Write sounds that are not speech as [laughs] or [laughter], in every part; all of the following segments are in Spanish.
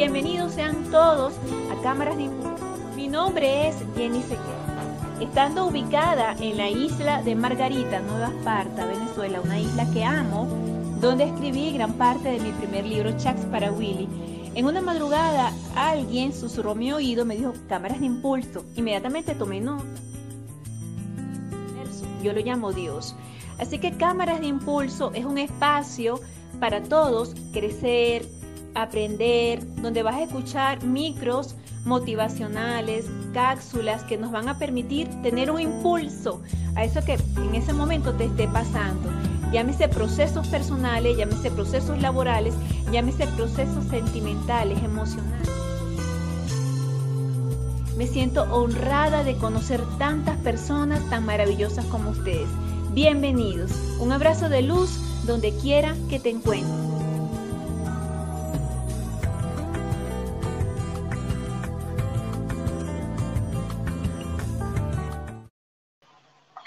Bienvenidos sean todos a Cámaras de Impulso. Mi nombre es Jenny Sequeira. Estando ubicada en la isla de Margarita, Nueva Esparta, Venezuela, una isla que amo, donde escribí gran parte de mi primer libro, Chats para Willy, en una madrugada alguien susurró mi oído, me dijo cámaras de impulso. Inmediatamente tomé nota. Yo lo llamo Dios. Así que cámaras de impulso es un espacio para todos crecer, aprender, donde vas a escuchar micros motivacionales, cápsulas que nos van a permitir tener un impulso a eso que en ese momento te esté pasando. Llámese procesos personales, llámese procesos laborales, llámese procesos sentimentales, emocionales. Me siento honrada de conocer tantas personas tan maravillosas como ustedes. Bienvenidos. Un abrazo de luz donde quiera que te encuentres.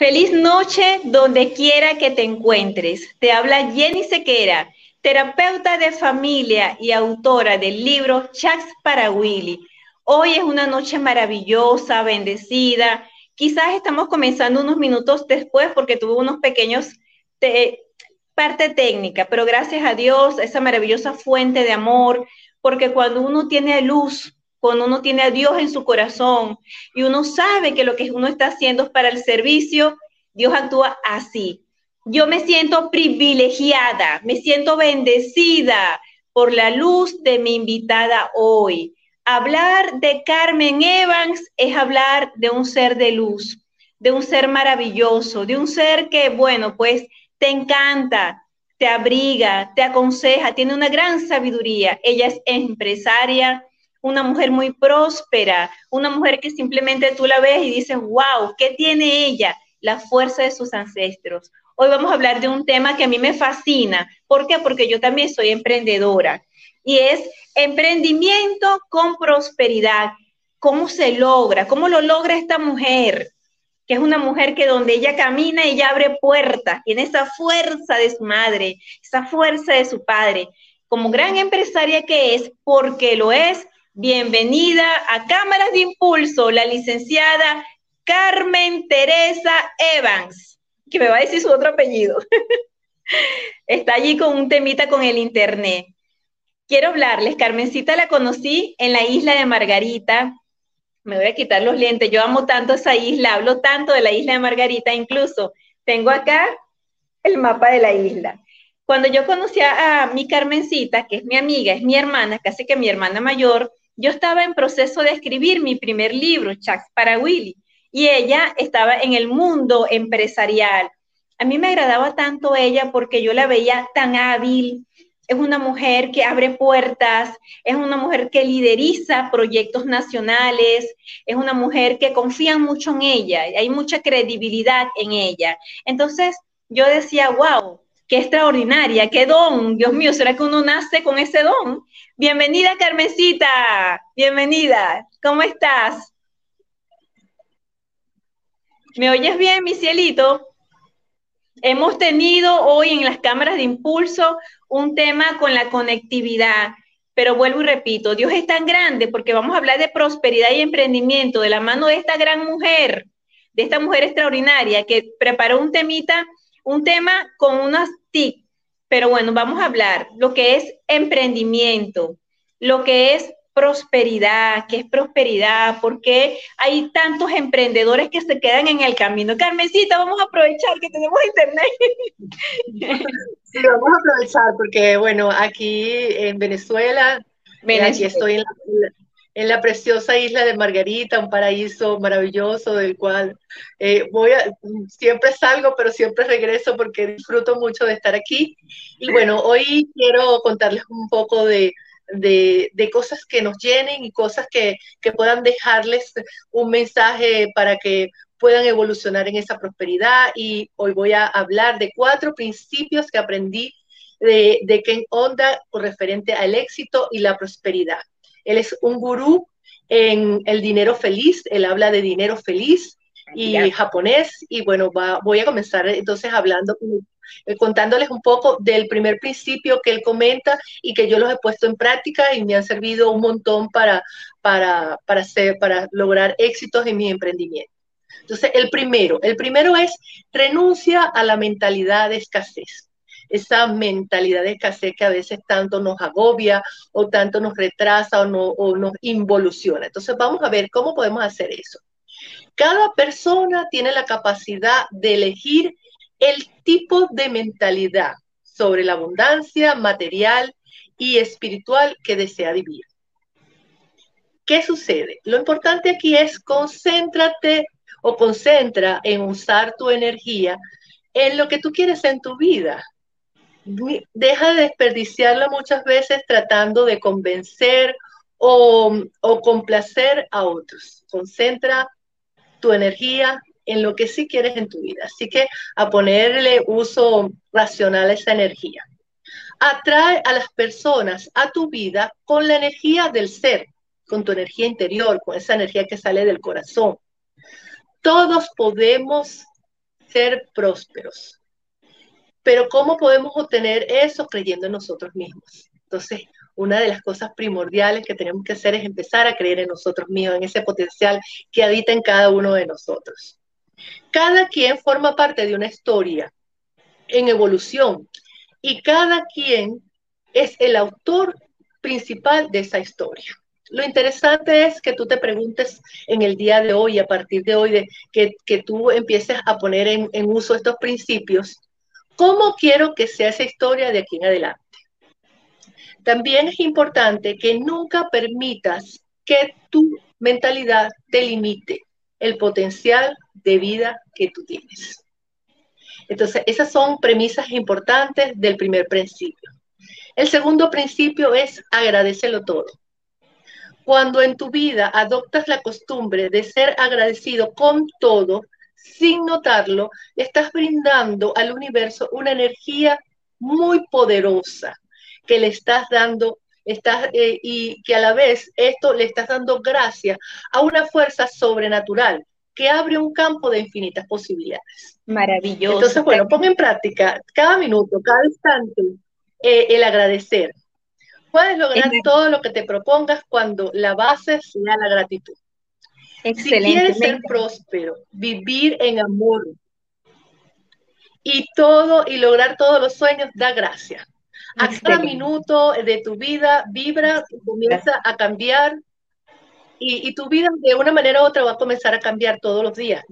Feliz noche donde quiera que te encuentres. Te habla Jenny Sequera, terapeuta de familia y autora del libro Chats para Willy. Hoy es una noche maravillosa, bendecida. Quizás estamos comenzando unos minutos después porque tuve unos pequeños parte técnica, pero gracias a Dios, esa maravillosa fuente de amor, porque cuando uno tiene luz, cuando uno tiene a Dios en su corazón y uno sabe que lo que uno está haciendo es para el servicio, Dios actúa así. Yo me siento privilegiada, me siento bendecida por la luz de mi invitada hoy. Hablar de Carmen Evans es hablar de un ser de luz, de un ser maravilloso, de un ser que, bueno, pues te encanta, te abriga, te aconseja, tiene una gran sabiduría. Ella es empresaria, una mujer muy próspera, una mujer que simplemente tú la ves y dices, wow, ¿qué tiene ella? La fuerza de sus ancestros. Hoy vamos a hablar de un tema que a mí me fascina. ¿Por qué? Porque yo también soy emprendedora. Y es emprendimiento con prosperidad. ¿Cómo se logra? ¿Cómo lo logra esta mujer? Que es una mujer que donde ella camina, ella abre puertas, tiene esa fuerza de su madre, esa fuerza de su padre. Como gran empresaria que es, porque lo es, Bienvenida a Cámaras de Impulso, la licenciada Carmen Teresa Evans, que me va a decir su otro apellido. [laughs] Está allí con un temita con el internet. Quiero hablarles, Carmencita la conocí en la isla de Margarita. Me voy a quitar los lentes, yo amo tanto esa isla, hablo tanto de la isla de Margarita, incluso tengo acá el mapa de la isla. Cuando yo conocí a mi Carmencita, que es mi amiga, es mi hermana, casi que mi hermana mayor, yo estaba en proceso de escribir mi primer libro, Chats para Willy, y ella estaba en el mundo empresarial. A mí me agradaba tanto ella porque yo la veía tan hábil, es una mujer que abre puertas, es una mujer que lideriza proyectos nacionales, es una mujer que confían mucho en ella, hay mucha credibilidad en ella. Entonces yo decía, wow, qué extraordinaria, qué don, Dios mío, ¿será que uno nace con ese don? Bienvenida, Carmencita, bienvenida, ¿cómo estás? ¿Me oyes bien, mi cielito? Hemos tenido hoy en las cámaras de impulso un tema con la conectividad, pero vuelvo y repito, Dios es tan grande porque vamos a hablar de prosperidad y emprendimiento de la mano de esta gran mujer, de esta mujer extraordinaria que preparó un temita un tema con unas TIC, pero bueno, vamos a hablar lo que es emprendimiento, lo que es prosperidad, qué es prosperidad, por qué hay tantos emprendedores que se quedan en el camino. Carmencita, vamos a aprovechar que tenemos internet. [laughs] Sí, vamos a aprovechar porque, bueno, aquí en Venezuela, Venezuela. aquí estoy en la, en la preciosa isla de Margarita, un paraíso maravilloso del cual eh, voy a, siempre salgo, pero siempre regreso porque disfruto mucho de estar aquí. Y bueno, hoy quiero contarles un poco de, de, de cosas que nos llenen y cosas que, que, puedan dejarles un mensaje para que puedan evolucionar en esa prosperidad. Y hoy voy a hablar de cuatro principios que aprendí de, de Ken Onda referente al éxito y la prosperidad. Él es un gurú en el dinero feliz, él habla de dinero feliz y japonés. Y bueno, voy a comenzar entonces hablando eh, contándoles un poco del primer principio que él comenta y que yo los he puesto en práctica y me han servido un montón para, para, para, hacer, para lograr éxitos en mi emprendimiento. Entonces, el primero, el primero es renuncia a la mentalidad de escasez esa mentalidad de escasez que a veces tanto nos agobia o tanto nos retrasa o, no, o nos involuciona. Entonces vamos a ver cómo podemos hacer eso. Cada persona tiene la capacidad de elegir el tipo de mentalidad sobre la abundancia material y espiritual que desea vivir. ¿Qué sucede? Lo importante aquí es concéntrate o concentra en usar tu energía en lo que tú quieres en tu vida. Deja de desperdiciarla muchas veces tratando de convencer o, complacer a otros. Concentra tu energía en lo que sí quieres en tu vida. Así que a ponerle uso racional a esa energía. Atrae a las personas a tu vida con la energía del ser, con tu energía interior, con esa energía que sale del corazón. Todos podemos ser prósperos, pero ¿cómo podemos obtener eso creyendo en nosotros mismos? Entonces, una de las cosas primordiales que tenemos que hacer es empezar a creer en nosotros mismos, en ese potencial que habita en cada uno de nosotros. Cada quien forma parte de una historia en evolución y cada quien es el autor principal de esa historia. Lo interesante es que tú te preguntes en el día de hoy, a partir de hoy, de, que, tú empieces a poner en, en uso estos principios, ¿cómo quiero que sea esa historia de aquí en adelante? También es importante que nunca permitas que tu mentalidad te limite el potencial de vida que tú tienes. Entonces, esas son premisas importantes del primer principio. El segundo principio es agradecelo todo. Cuando en tu vida adoptas la costumbre de ser agradecido con todo, sin notarlo, estás brindando al universo una energía muy poderosa que le estás dando estás, eh, y que a la vez esto le estás dando gracias a una fuerza sobrenatural que abre un campo de infinitas posibilidades. Maravilloso. Entonces, bueno, pon en práctica cada minuto, cada instante, eh, el agradecer. Puedes lograr todo lo que te propongas cuando la base sea la gratitud. Excelente. Si quieres ser próspero, vivir en amor y todo y lograr todos los sueños, da gracias. A cada minuto de tu vida vibra, comienza a cambiar y, tu vida de una manera u otra va a comenzar a cambiar todos los días.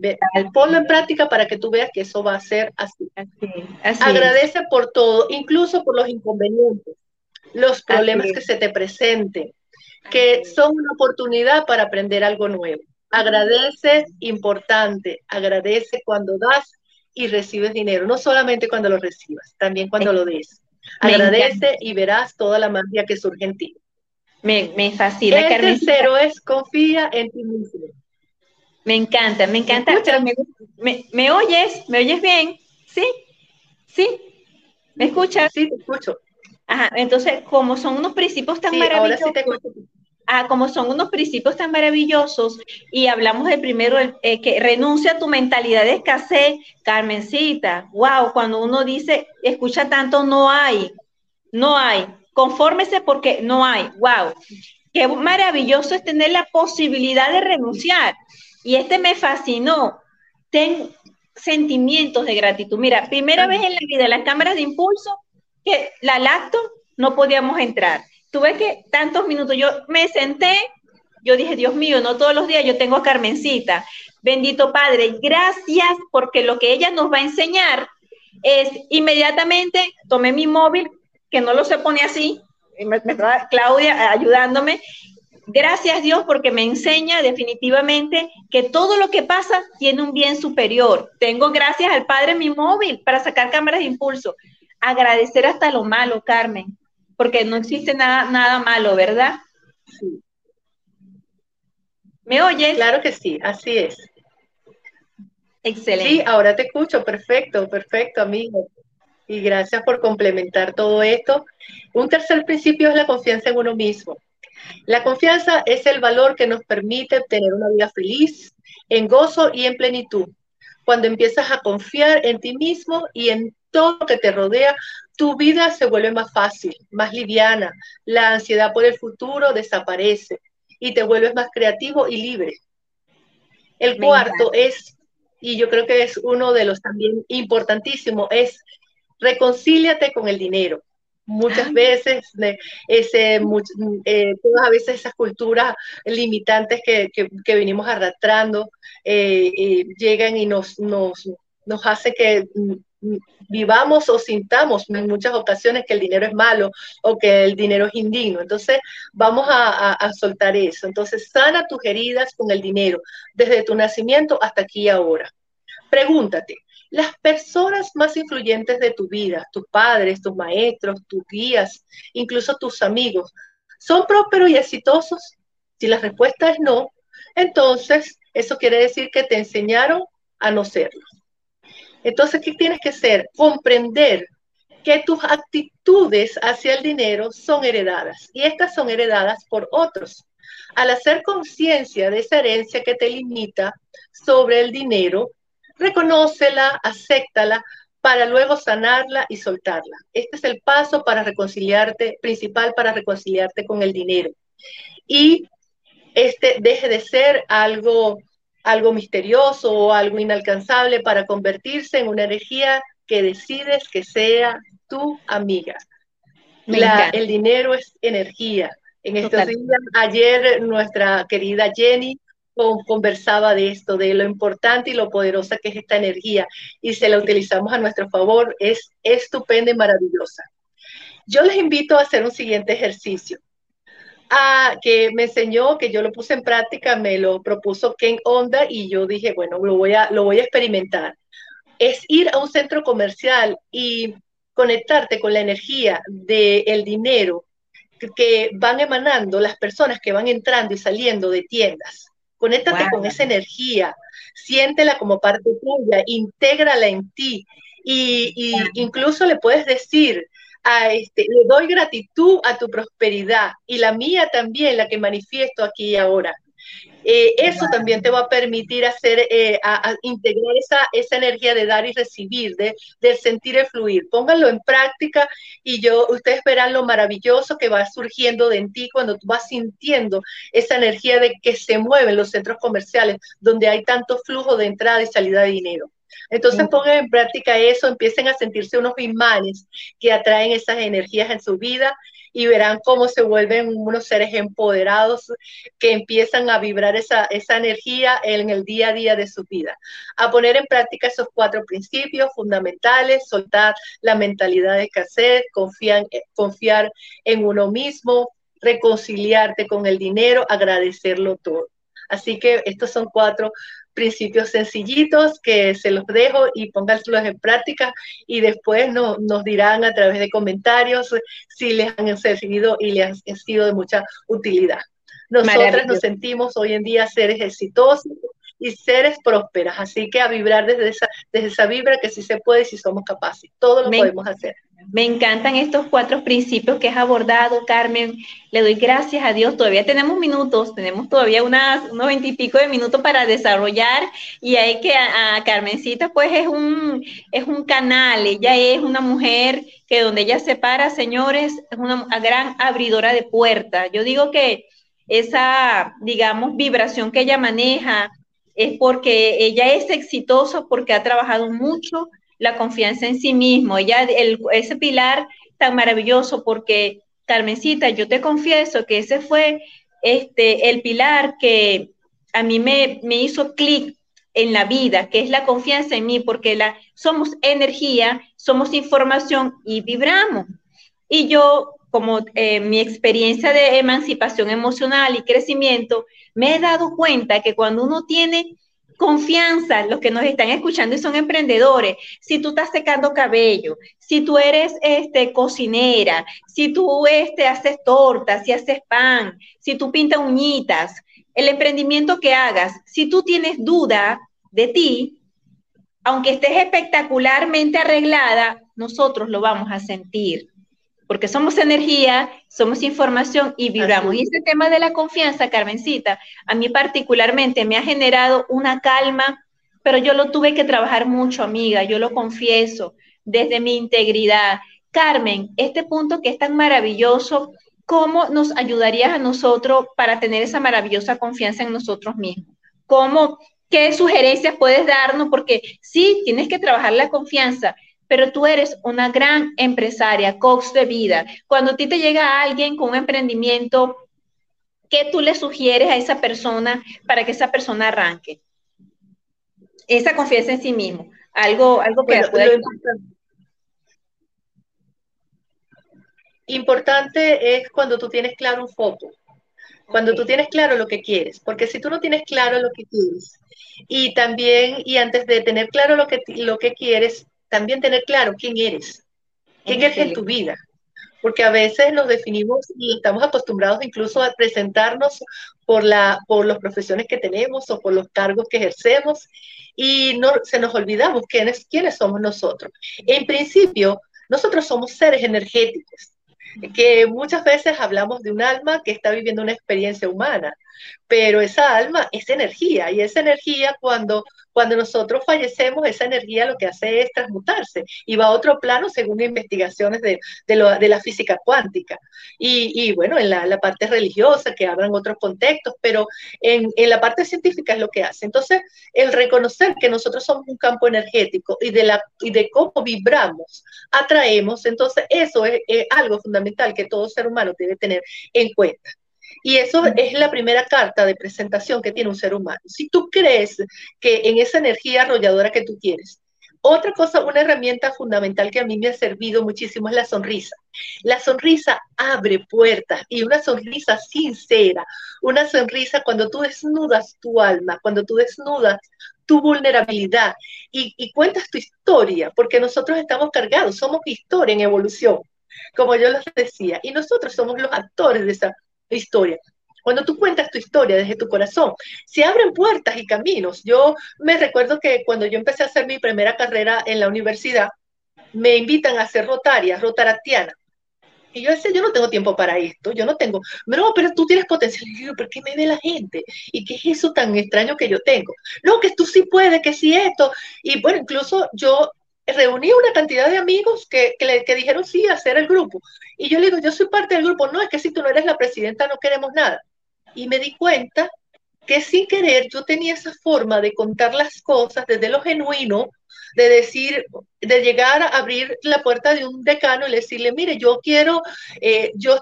ponlo en práctica para que tú veas que eso va a ser así. Agradece por todo, incluso por los inconvenientes, los problemas que se te presenten, que son una oportunidad para aprender algo nuevo. Agradece, importante, agradece cuando das y recibes dinero, no solamente cuando lo recibas, también cuando lo des. Agradece y verás toda la magia que surge en ti. Me, me fascina. El tercero es confía en ti mismo. Me encanta, me encanta. ¿Me, me, oyes? ¿Me oyes bien? ¿Sí? ¿Sí? ¿Me escuchas? Sí, te escucho. Ajá, entonces, como son unos principios tan maravillosos. Ahora sí te escucho. Como son unos principios tan maravillosos y hablamos del primero, eh, que renuncia a tu mentalidad de escasez, Carmencita, wow, cuando uno dice, escucha tanto, no hay, no hay, confórmese porque no hay, wow, qué maravilloso es tener la posibilidad de renunciar. Y este me fascinó, ten sentimientos de gratitud. Mira, primera vez en la vida, las cámaras de impulso, que la lacto no podíamos entrar tuve que tantos minutos, yo me senté, yo dije, Dios mío, no todos los días yo tengo a Carmencita. Bendito Padre, gracias porque lo que ella nos va a enseñar es inmediatamente tomé mi móvil, que no lo se pone así, Claudia ayudándome. Gracias Dios porque me enseña definitivamente que todo lo que pasa tiene un bien superior. Tengo gracias al Padre mi móvil para sacar cámaras de impulso. Agradecer hasta lo malo, Carmen porque no existe nada, nada malo, ¿verdad? Sí. ¿Me oyes? Claro que sí, así es. Excelente. Sí, ahora te escucho, perfecto, perfecto, amigo. Y gracias por complementar todo esto. Un tercer principio es la confianza en uno mismo. La confianza es el valor que nos permite tener una vida feliz, en gozo y en plenitud. Cuando empiezas a confiar en ti mismo y en todo lo que te rodea, tu vida se vuelve más fácil, más liviana, la ansiedad por el futuro desaparece y te vuelves más creativo y libre. El cuarto es, y yo creo que es uno de los también importantísimos, es reconcíliate con el dinero. Muchas veces, ese, eh, todas a veces esas culturas limitantes que, que, venimos arrastrando eh, eh, llegan y nos, nos, nos hace que vivamos o sintamos en muchas ocasiones que el dinero es malo o que el dinero es indigno. Entonces, vamos a, soltar eso. Entonces, sana tus heridas con el dinero, desde tu nacimiento hasta aquí ahora. Pregúntate, las personas más influyentes de tu vida, tus padres, tus maestros, tus guías, incluso tus amigos, ¿son prósperos y exitosos? Si la respuesta es no, entonces eso quiere decir que te enseñaron a no serlo. Entonces, ¿qué tienes que hacer? Comprender que tus actitudes hacia el dinero son heredadas y estas son heredadas por otros. Al hacer conciencia de esa herencia que te limita sobre el dinero, reconócela, acéptala para luego sanarla y soltarla. Este es el paso para reconciliarte, principal para reconciliarte con el dinero. Y este deje de ser algo algo misterioso o algo inalcanzable para convertirse en una energía que decides que sea tu amiga. el dinero es energía. En estos días, ayer nuestra querida Jenny conversaba de esto, de lo importante y lo poderosa que es esta energía, y si la utilizamos a nuestro favor, es estupenda y maravillosa. Yo les invito a hacer un siguiente ejercicio que me enseñó, que yo lo puse en práctica, me lo propuso Ken Onda y yo dije, bueno, lo voy a, lo voy a experimentar. Es ir a un centro comercial y conectarte con la energía del dinero que van emanando las personas que van entrando y saliendo de tiendas. Conéctate con esa energía, siéntela como parte tuya, intégrala en ti y, y incluso le puedes decir, este, le doy gratitud a tu prosperidad y la mía también, la que manifiesto aquí y ahora. Eh, eso también te va a permitir hacer, eh, a, integrar esa, esa, energía de dar y recibir, de, del sentir y fluir. Pónganlo en práctica y yo, ustedes verán lo maravilloso que va surgiendo de en ti cuando tú vas sintiendo esa energía de que se mueven los centros comerciales donde hay tanto flujo de entrada y salida de dinero. Entonces pongan en práctica eso, empiecen a sentirse unos imanes que atraen esas energías en su vida y verán cómo se vuelven unos seres empoderados que empiezan a vibrar esa, esa energía en el día a día de su vida. A poner en práctica esos cuatro principios fundamentales, soltar la mentalidad de escasez, confiar, confiar en uno mismo, reconciliarte con el dinero, agradecerlo todo. Así que estos son cuatro principios sencillitos que se los dejo y pónganlos en práctica y después nos dirán a través de comentarios si les han servido y les han sido de mucha utilidad. Nosotras nos sentimos hoy en día seres exitosos y seres prósperas, así que a vibrar desde esa, desde esa vibra que sí se puede si somos capaces, todo lo podemos hacer. Me encantan estos cuatro principios que has abordado, Carmen. Le doy gracias a Dios. Todavía tenemos minutos, tenemos todavía unas, unos veintipico de minutos para desarrollar y hay que a, Carmencita pues es un, es un canal, ella es una mujer que donde ella se para, señores, es una gran abridora de puertas. Yo digo que esa, digamos, vibración que ella maneja es porque ella es exitosa, porque ha trabajado mucho la confianza en sí mismo. Ella, ese pilar tan maravilloso, porque Carmencita, yo te confieso que ese fue este, el pilar que a mí me, hizo clic en la vida, que es la confianza en mí, porque la, somos energía, somos información y vibramos. Y yo, como eh, mi experiencia de emancipación emocional y crecimiento, me he dado cuenta que cuando uno tiene confianza, los que nos están escuchando y son emprendedores, si tú estás secando cabello, si tú eres este, cocinera, si tú este, haces tortas, si haces pan, si tú pintas uñitas, el emprendimiento que hagas, si tú tienes duda de ti, aunque estés espectacularmente arreglada, nosotros lo vamos a sentir porque somos energía, somos información y vibramos. Y ese tema de la confianza, Carmencita, a mí particularmente me ha generado una calma, pero yo lo tuve que trabajar mucho, amiga, yo lo confieso. desde mi integridad. Carmen, este punto que es tan maravilloso, ¿cómo nos ayudarías a nosotros para tener esa maravillosa confianza en nosotros mismos? ¿Cómo, qué sugerencias puedes darnos? Porque sí, tienes que trabajar la confianza, pero tú eres una gran empresaria, coach de vida. Cuando a ti te llega alguien con un emprendimiento, ¿qué tú le sugieres a esa persona para que esa persona arranque? Esa confianza en sí mismo, algo, algo que pueda... Importante es cuando tú tienes claro un foco, cuando tú tienes claro lo que quieres, porque si tú no tienes claro lo que quieres, y también, y antes de tener claro lo que, lo que quieres, también tener claro quién eres, quién eres en tu vida, porque a veces nos definimos y estamos acostumbrados incluso a presentarnos por, la, por las profesiones que tenemos o por los cargos que ejercemos y no, se nos olvidamos quiénes, quiénes somos nosotros. En principio, nosotros somos seres energéticos que muchas veces hablamos de un alma que está viviendo una experiencia humana, pero esa alma es energía y esa energía cuando, cuando nosotros fallecemos, esa energía lo que hace es transmutarse y va a otro plano según investigaciones de, de, la física cuántica. Y, bueno, en la, parte religiosa que hablan otros contextos, pero en, en, la parte científica es lo que hace. Entonces, el reconocer que nosotros somos un campo energético y de, la, y de cómo vibramos, atraemos, entonces eso es algo fundamental que todo ser humano debe tener en cuenta. Y eso es la primera carta de presentación que tiene un ser humano. Si tú crees que en esa energía arrolladora que tú quieres, otra cosa, una herramienta fundamental que a mí me ha servido muchísimo es la sonrisa. La sonrisa abre puertas y una sonrisa sincera, una sonrisa cuando tú desnudas tu alma, cuando tú desnudas tu vulnerabilidad y, y cuentas tu historia, porque nosotros estamos cargados, somos historia en evolución, como yo les decía, y nosotros somos los actores de esa historia. Cuando tú cuentas tu historia desde tu corazón, se abren puertas y caminos. Yo me recuerdo que cuando yo empecé a hacer mi primera carrera en la universidad, me invitan a hacer rotaria, rotaractiana. Y yo decía, yo no tengo tiempo para esto, yo no tengo, pero tú tienes potencial. Y yo, ¿por qué me ve la gente? ¿Y qué es eso tan extraño que yo tengo? No, que tú sí puedes, que sí esto. Y bueno, incluso yo reuní una cantidad de amigos que, que, dijeron sí a hacer el grupo. Y yo le digo, yo soy parte del grupo. No, es que si tú no eres la presidenta no queremos nada. Y me di cuenta que sin querer yo tenía esa forma de contar las cosas desde lo genuino, de decir, de llegar a abrir la puerta de un decano y decirle, mire, yo quiero, eh, yo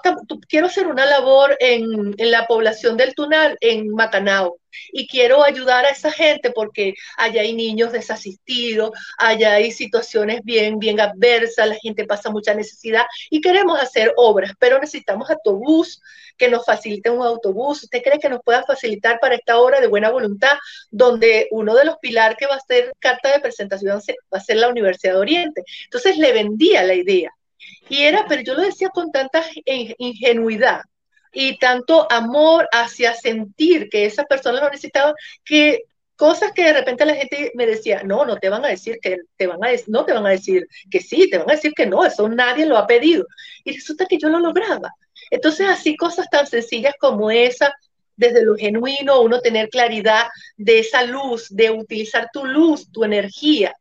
quiero hacer una labor en, en, la población del Tunal, en Macanao, y quiero ayudar a esa gente porque allá hay niños desasistidos, allá hay situaciones bien, bien adversas, la gente pasa mucha necesidad y queremos hacer obras, pero necesitamos autobús, que nos facilite un autobús. ¿Usted cree que nos pueda facilitar para esta obra de buena voluntad, donde uno de los pilares que va a ser carta de presentación va a ser la Universidad de Oriente? Entonces le vendía la idea. Y era, pero yo lo decía con tanta ingenuidad, y tanto amor hacia sentir que esas personas lo necesitaban, que cosas que de repente la gente me decía, no, no te van a decir que te van a no te van a decir que sí, te van a decir que no, eso nadie lo ha pedido. Y resulta que yo lo lograba. Entonces, así cosas tan sencillas como esa, desde lo genuino, uno tener claridad de esa luz, de utilizar tu luz, tu energía.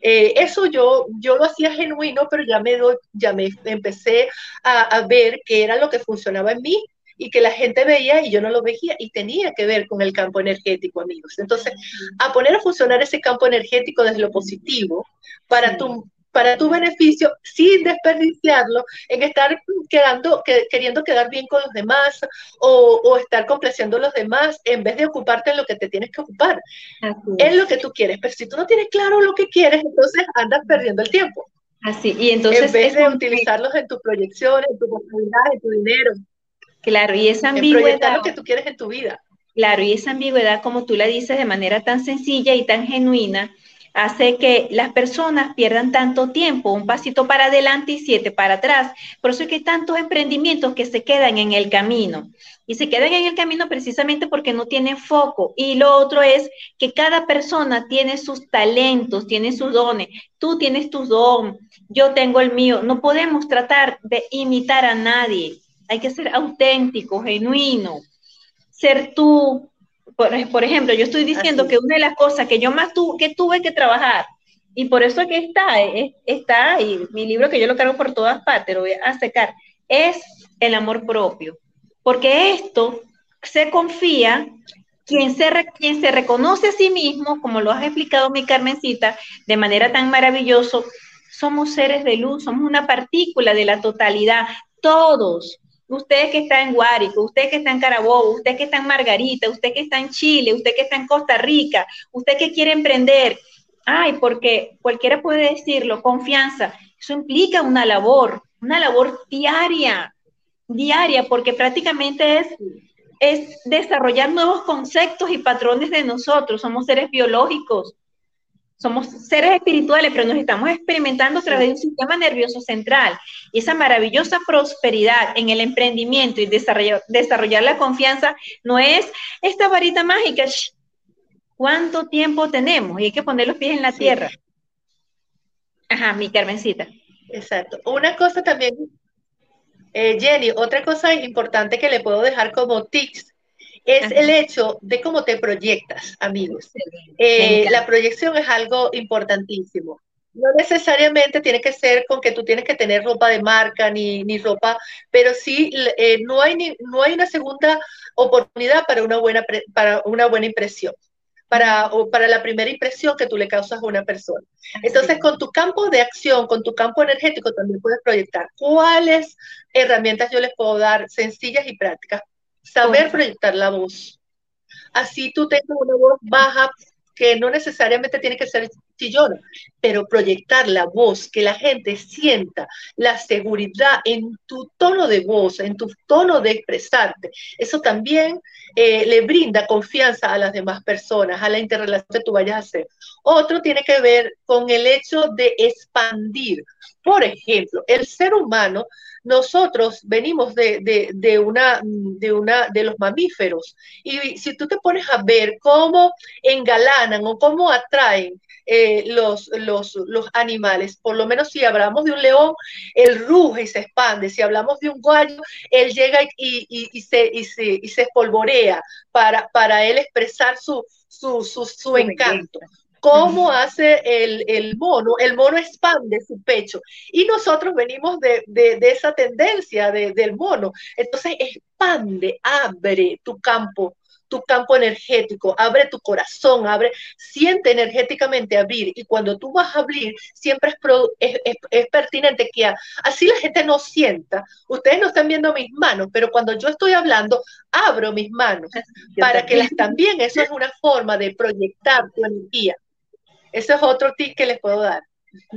Eh, eso yo, yo lo hacía genuino, pero ya me, doy, ya me empecé a, a ver que era lo que funcionaba en mí y que la gente veía y yo no lo veía y tenía que ver con el campo energético, amigos. Entonces, a poner a funcionar ese campo energético desde lo positivo para tu para tu beneficio sin desperdiciarlo en estar quedando, queriendo quedar bien con los demás o, estar complaciendo a los demás en vez de ocuparte en lo que te tienes que ocupar, en lo que tú quieres. Pero si tú no tienes claro lo que quieres, entonces andas perdiendo el tiempo. Así, y entonces... En vez de utilizarlos en tus proyecciones, en tu posibilidades, en tu dinero. Claro, y esa ambigüedad... lo que tú quieres en tu vida. Claro, y esa ambigüedad, como tú la dices de manera tan sencilla y tan genuina, hace que las personas pierdan tanto tiempo, un pasito para adelante y siete para atrás. Por eso es que hay tantos emprendimientos que se quedan en el camino. Y se quedan en el camino precisamente porque no tienen foco. Y lo otro es que cada persona tiene sus talentos, tiene sus dones. Tú tienes tu don, yo tengo el mío. No podemos tratar de imitar a nadie. Hay que ser auténtico, genuino, ser tú, por, ejemplo, yo estoy diciendo que una de las cosas que yo más que tuve que trabajar Y por eso que está, está, y mi libro que yo lo cargo por todas partes, lo voy a secar, es el amor propio. Porque esto se confía, quien se, quien se reconoce a sí mismo, como lo has explicado mi Carmencita, de manera tan maravillosa, somos seres de luz, somos una partícula de la totalidad, todos. Usted que está en Guárico, usted que está en Carabobo, usted que está en Margarita, usted que está en Chile, usted que está en Costa Rica, usted que quiere emprender. Ay, porque cualquiera puede decirlo, confianza. Eso implica una labor, una labor diaria, diaria, porque prácticamente es, es desarrollar nuevos conceptos y patrones de nosotros. Somos seres biológicos, somos seres espirituales, pero nos estamos experimentando a través de un sistema nervioso central. Y esa maravillosa prosperidad en el emprendimiento y desarrollar, desarrollar la confianza no es esta varita mágica. ¿Cuánto tiempo tenemos? Y hay que poner los pies en la tierra. Ajá, mi Carmencita. Exacto. Una cosa también, eh, Jenny, otra cosa importante que le puedo dejar como tips es el hecho de cómo te proyectas, amigos. Eh, la proyección es algo importantísimo. No necesariamente tiene que ser con que tú tienes que tener ropa de marca ni, ni ropa, pero sí eh, no, hay ni, no hay una segunda oportunidad para una buena, para una buena impresión. Para, para la primera impresión que tú le causas a una persona. Entonces, con tu campo de acción, con tu campo energético, también puedes proyectar cuáles herramientas yo les puedo dar sencillas y prácticas saber proyectar la voz. Así tú tengas una voz baja que no necesariamente tiene que ser chillona, pero proyectar la voz, que la gente sienta la seguridad en tu tono de voz, en tu tono de expresarte. Eso también eh, le brinda confianza a las demás personas, a la interrelación que tú vayas a hacer. Otro tiene que ver con el hecho de expandir. Por ejemplo, el ser humano nosotros venimos de, una, de, una, de los mamíferos. Y si tú te pones a ver cómo engalanan o cómo atraen eh, los, animales, por lo menos si hablamos de un león, él ruge y se expande. Si hablamos de un gallo, él llega y, se, y se, espolvorea para, para él expresar su, su, su encanto cómo hace el, mono, el mono expande su pecho. Y nosotros venimos de, esa tendencia del mono. Entonces expande, abre tu campo tu campo energético, abre tu corazón, abre, siente energéticamente abrir. Y cuando tú vas a abrir, siempre es, es, pertinente que así la gente no sienta. Ustedes no están viendo mis manos, pero cuando yo estoy hablando, abro mis manos para que las también, eso es una forma de proyectar tu energía. Ese es otro tip que les puedo dar.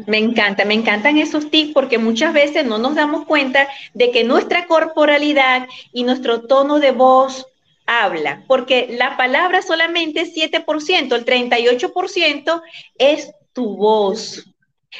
Me encanta, me encantan esos tips porque muchas veces no nos damos cuenta de que nuestra corporalidad y nuestro tono de voz habla, porque la palabra solamente es 7%, el 38% es tu voz.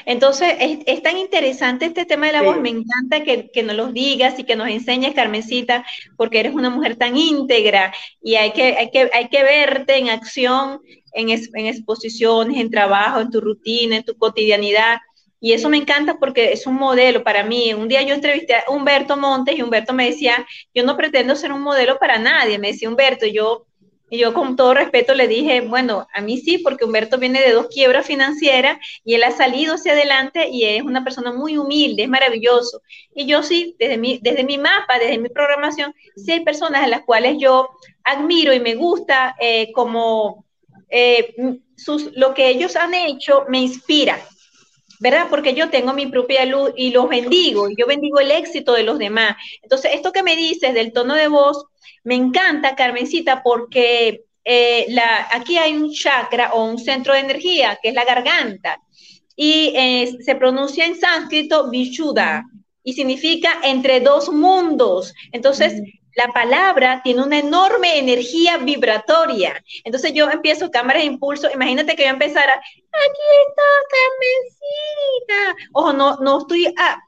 Entonces, es, tan interesante este tema de la voz, me encanta que, que, nos lo digas y que nos enseñes, Carmencita, porque eres una mujer tan íntegra y hay que, hay que, hay que verte en acción en, exposiciones, en trabajo, en tu rutina, en tu cotidianidad. Y eso me encanta porque es un modelo para mí. Un día yo entrevisté a Humberto Montes y Humberto me decía, yo no pretendo ser un modelo para nadie. Me decía Humberto, yo, y yo con todo respeto le dije, bueno, a mí sí, porque Humberto viene de dos quiebras financieras y él ha salido hacia adelante y es una persona muy humilde, es maravilloso. Y yo sí, desde mi, desde mi mapa, desde mi programación, sí hay personas a las cuales yo admiro y me gusta eh, como eh, sus, lo que ellos han hecho me inspira, ¿verdad? Porque yo tengo mi propia luz y los bendigo, y yo bendigo el éxito de los demás. Entonces, esto que me dices del tono de voz, me encanta, Carmencita, porque eh, aquí hay un chakra o un centro de energía, que es la garganta, y se pronuncia en sánscrito Vishuddha, y significa entre dos mundos. Entonces, la palabra tiene una enorme energía vibratoria. Entonces yo empiezo cámaras de impulso. Imagínate que yo empezara, aquí está Carmencita. Ojo, no, no estoy ah,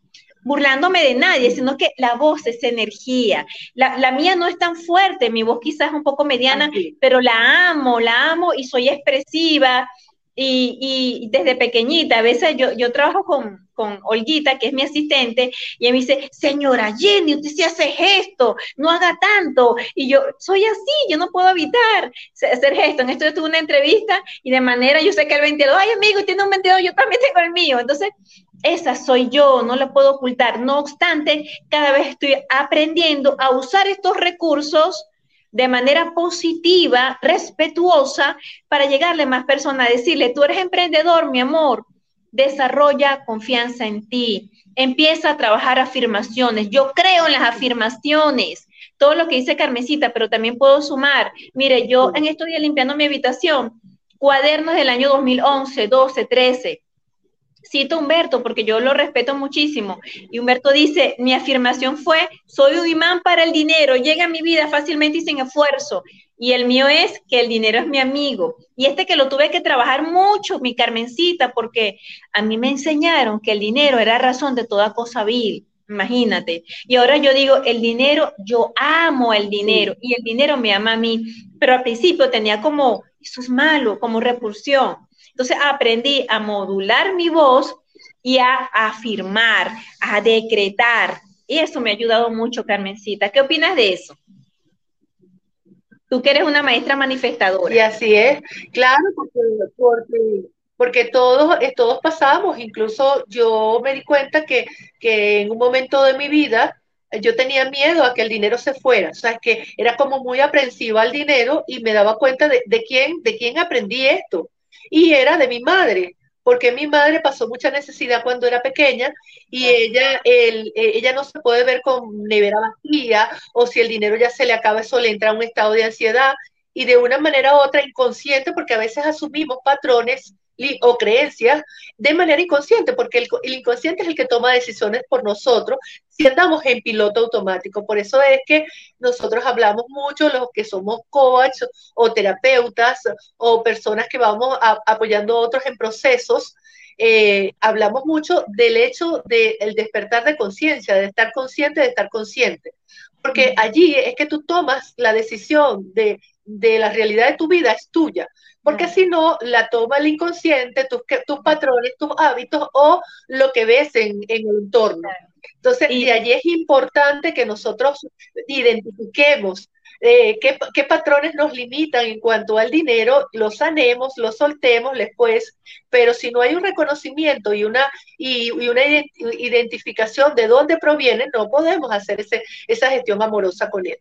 burlándome de nadie, sino que la voz es energía. La, mía no es tan fuerte, mi voz quizás es un poco mediana, pero la amo, la amo y soy expresiva. y, desde pequeñita, a veces yo, yo trabajo con, con Olguita, que es mi asistente, y ella me dice, señora Jenny, usted sí hace gesto, no haga tanto. Y yo, soy así, yo no puedo evitar hacer gesto. En esto yo tuve una entrevista y de manera, yo sé que el 22, ay amigo, tiene un 22, yo también tengo el mío. Entonces, esa soy yo, no la puedo ocultar. No obstante, cada vez estoy aprendiendo a usar estos recursos de manera positiva, respetuosa, para llegarle a más personas, decirle, tú eres emprendedor, mi amor, desarrolla confianza en ti, empieza a trabajar afirmaciones. Yo creo en las afirmaciones, todo lo que dice Carmencita, pero también puedo sumar. Mire, yo en estos días limpiando mi habitación, cuadernos del año 2011, 12, 13 cito Humberto porque yo lo respeto muchísimo. Y Humberto dice, mi afirmación fue, soy un imán para el dinero, llega a mi vida fácilmente y sin esfuerzo. Y el mío es que el dinero es mi amigo. Y este que lo tuve que trabajar mucho, mi Carmencita, porque a mí me enseñaron que el dinero era razón de toda cosa vil. Imagínate. Y ahora yo digo, el dinero, yo amo el dinero y el dinero me ama a mí. Pero al principio tenía como, eso es malo, como repulsión. Entonces aprendí a modular mi voz y a, afirmar, a decretar. Y eso me ha ayudado mucho, Carmencita. ¿Qué opinas de eso? Tú que eres una maestra manifestadora. Y así es, claro, porque, porque, todos, eh, todos pasamos, incluso yo me di cuenta que, que en un momento de mi vida eh, yo tenía miedo a que el dinero se fuera, o sea, es que era como muy aprensiva al dinero y me daba cuenta de, de, quién, de quién aprendí esto y era de mi madre, porque mi madre pasó mucha necesidad cuando era pequeña y ella, el, eh, ella no se puede ver con nevera vacía o si el dinero ya se le acaba, eso le entra a un estado de ansiedad y de una manera u otra inconsciente, porque a veces asumimos patrones o creencias de manera inconsciente, porque el, inconsciente es el que toma decisiones por nosotros si andamos en piloto automático. Por eso es que nosotros hablamos mucho, los que somos coach o terapeutas o personas que vamos apoyando a otros en procesos, eh, hablamos mucho del hecho del despertar de conciencia, de estar consciente, de estar consciente. Porque allí es que tú tomas la decisión de, de la realidad de tu vida, es tuya porque si no, la toma el inconsciente, tus, tus patrones, tus hábitos o lo que ves en, el entorno. Entonces, y, de allí es importante que nosotros identifiquemos eh, qué, patrones nos limitan en cuanto al dinero, los sanemos, los soltemos después, pero si no hay un reconocimiento y una, y, una identificación de dónde proviene, no podemos hacer ese, esa gestión amorosa con él.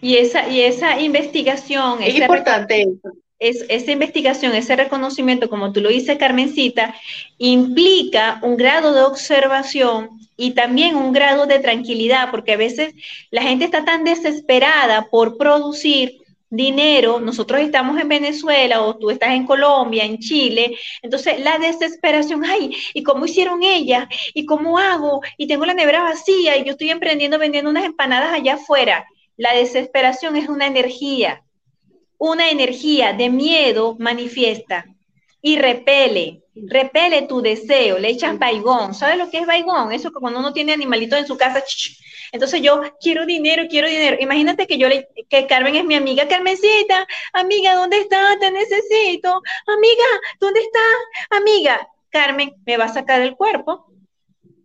Y esa, y esa investigación es importante eso es, esa investigación, ese reconocimiento, como tú lo dices, Carmencita, implica un grado de observación y también un grado de tranquilidad, porque a veces la gente está tan desesperada por producir dinero, nosotros estamos en Venezuela o tú estás en Colombia, en Chile, entonces la desesperación, ay, ¿y cómo hicieron ella? ¿Y cómo hago? Y tengo la nevera vacía y yo estoy emprendiendo vendiendo unas empanadas allá afuera. La desesperación es una energía, una energía de miedo manifiesta y repele, repele tu deseo, le echas baigón. ¿Sabes lo que es baigón? Eso que cuando uno tiene animalitos en su casa, entonces yo quiero dinero, quiero dinero. Imagínate que yo le, que Carmen es mi amiga, Carmencita, amiga, ¿dónde estás? Te necesito. Amiga, ¿dónde estás? Amiga, Carmen me va a sacar el cuerpo.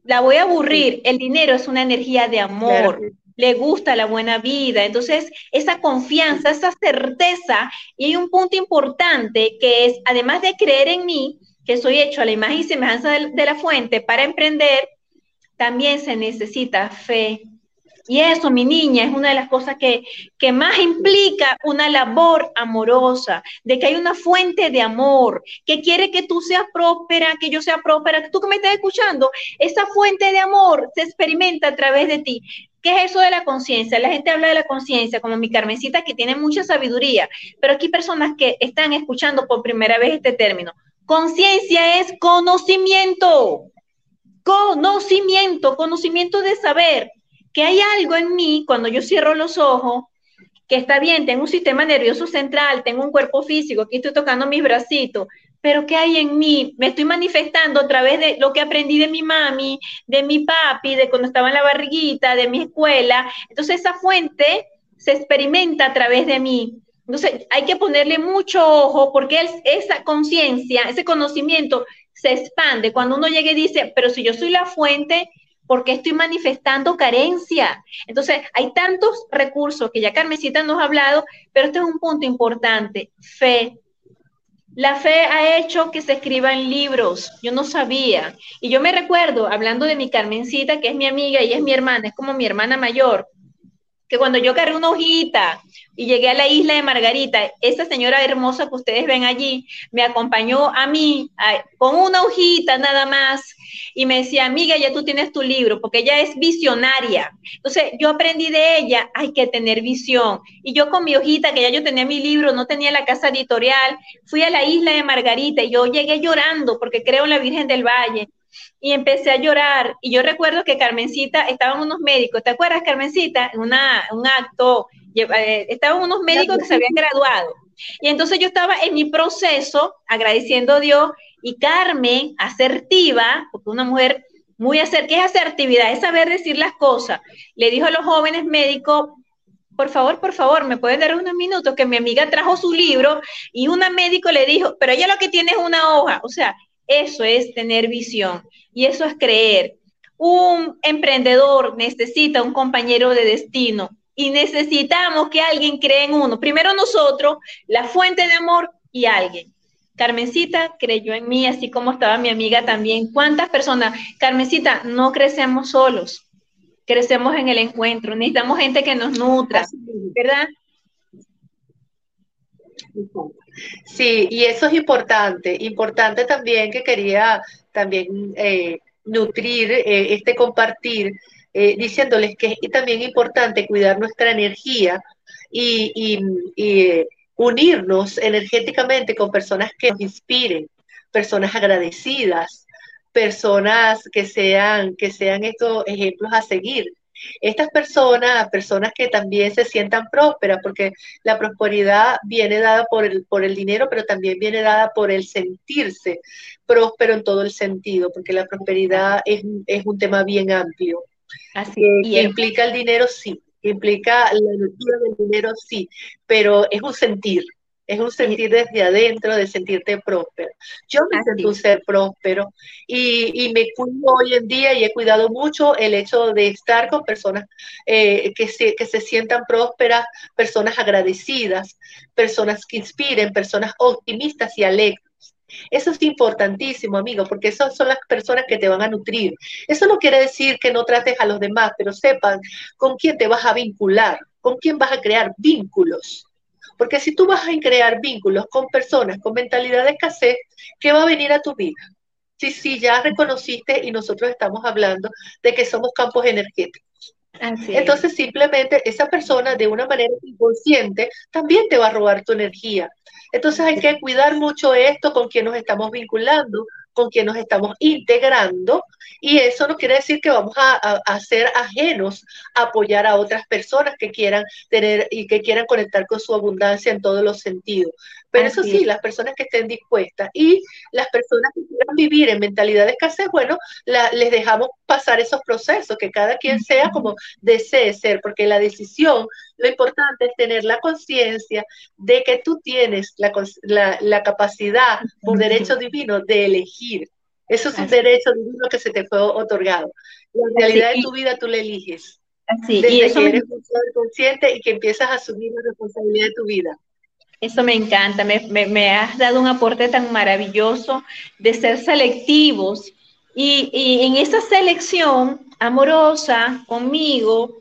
La voy a aburrir. El dinero es una energía de amor le gusta la buena vida. Entonces, esa confianza, esa certeza, y hay un punto importante que es, además de creer en mí, que soy hecho a la imagen y semejanza de, la fuente para emprender, también se necesita fe. Y eso, mi niña, es una de las cosas que, que, más implica una labor amorosa, de que hay una fuente de amor, que quiere que tú seas próspera, que yo sea próspera, que tú que me estás escuchando, esa fuente de amor se experimenta a través de ti. ¿Qué es eso de la conciencia? La gente habla de la conciencia, como mi Carmencita, que tiene mucha sabiduría, pero aquí personas que están escuchando por primera vez este término. Conciencia es conocimiento, conocimiento, conocimiento de saber que hay algo en mí cuando yo cierro los ojos, que está bien, tengo un sistema nervioso central, tengo un cuerpo físico, aquí estoy tocando mis bracitos, pero ¿qué hay en mí? Me estoy manifestando a través de lo que aprendí de mi mami, de mi papi, de cuando estaba en la barriguita, de mi escuela. Entonces esa fuente se experimenta a través de mí. Entonces, hay que ponerle mucho ojo porque esa conciencia, ese conocimiento se expande cuando uno llega y dice, pero si yo soy la fuente, ¿por qué estoy manifestando carencia? Entonces, hay tantos recursos que ya Carmencita nos ha hablado, pero este es un punto importante, fe. La fe ha hecho que se escriban libros, yo no sabía. Y yo me recuerdo, hablando de mi Carmencita, que es mi amiga y es mi hermana, es como mi hermana mayor, cuando yo cargué una hojita y llegué a la isla de Margarita, esa señora hermosa que ustedes ven allí me acompañó a mí con una hojita nada más y me decía, amiga, ya tú tienes tu libro, porque ella es visionaria. Entonces yo aprendí de ella, hay que tener visión. Y yo con mi hojita, que ya yo tenía mi libro, no tenía la casa editorial, fui a la isla de Margarita y yo llegué llorando porque creo en la Virgen del Valle y empecé a llorar. Y yo recuerdo que Carmencita, estaban unos médicos, ¿te acuerdas, Carmencita? En una, un acto, eh, estaban unos médicos que se habían graduado. Y entonces yo estaba en mi proceso, agradeciendo a Dios, y Carmen, asertiva, porque una mujer muy asertiva, ¿qué es asertividad? Es saber decir las cosas. Le dijo a los jóvenes médicos, por favor, por favor, me pueden dar unos minutos, que mi amiga trajo su libro y una médico le dijo, pero ella lo que tiene es una hoja. O sea, eso es tener visión y eso es creer. Un emprendedor necesita un compañero de destino y necesitamos que alguien cree en uno. Primero nosotros, la fuente de amor y alguien. Carmencita creyó en mí, así como estaba mi amiga también. ¿Cuántas personas? Carmencita, no crecemos solos, crecemos en el encuentro. Necesitamos gente que nos nutra, ¿verdad? Sí, y eso es importante. Importante también que quería también eh, nutrir eh, este compartir, eh, diciéndoles que es también importante cuidar nuestra energía y, unirnos energéticamente con personas que nos inspiren, personas agradecidas, personas que sean, que sean estos ejemplos a seguir estas personas, personas que también se sientan prósperas, porque la prosperidad viene dada por el, por el dinero, pero también viene dada por el sentirse próspero en todo el sentido, porque la prosperidad es, un tema bien amplio. Así, y implica el dinero, sí, implica la energía del dinero, sí, pero es un sentir, es un sentir desde adentro de sentirte próspero. Yo me siento un ser próspero y, me cuido hoy en día y he cuidado mucho el hecho de estar con personas eh, que, se, que se sientan prósperas, personas agradecidas, personas que inspiren, personas optimistas y alegres. Eso es importantísimo, amigo, porque esas son las personas que te van a nutrir. Eso no quiere decir que no trates a los demás, pero sepan con quién te vas a vincular, con quién vas a crear vínculos porque si tú vas a crear vínculos con personas con mentalidad de escasez, ¿qué va a venir a tu vida? Si, si ya reconociste y nosotros estamos hablando de que somos campos energéticos. Entonces simplemente esa persona de una manera inconsciente también te va a robar tu energía. Entonces hay que cuidar mucho esto con quien nos estamos vinculando, con quien nos estamos integrando y eso no quiere decir que vamos a, ser ajenos a apoyar a otras personas que quieran tener y que quieran conectar con su abundancia en todos los sentidos. Pero eso sí, las personas que estén dispuestas y las personas que quieran vivir en mentalidad de escasez, bueno, les dejamos pasar esos procesos, que cada quien sea como desee ser, porque la decisión, lo importante es tener la conciencia de que tú tienes la, la capacidad por derecho divino de elegir. Eso es un derecho divino que se te fue otorgado. La realidad de tu vida tú la eliges. Así. Desde y eso que eres consciente y que empiezas a asumir la responsabilidad de tu vida. Eso me encanta, me, has dado un aporte tan maravilloso de ser selectivos. Y, en esa selección amorosa conmigo,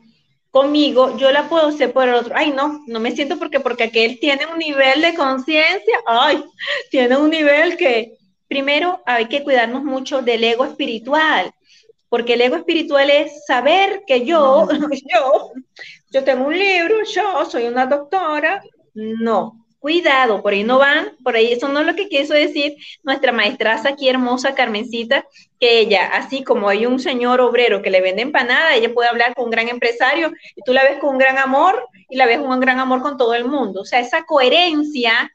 conmigo, yo la puedo hacer por el otro. Ay, no, no me siento porque, porque aquel tiene un nivel de conciencia, ay, tiene un nivel que primero hay que cuidarnos mucho del ego espiritual, porque el ego espiritual es saber que yo, [laughs] yo, yo tengo un libro, yo soy una doctora, no, cuidado, por ahí no van, por ahí eso no es lo que quiso decir nuestra maestraza aquí hermosa Carmencita, que ella, así como hay un señor obrero que le vende empanada, ella puede hablar con un gran empresario y tú la ves con un gran amor y la ves con un gran amor con todo el mundo. O sea, esa coherencia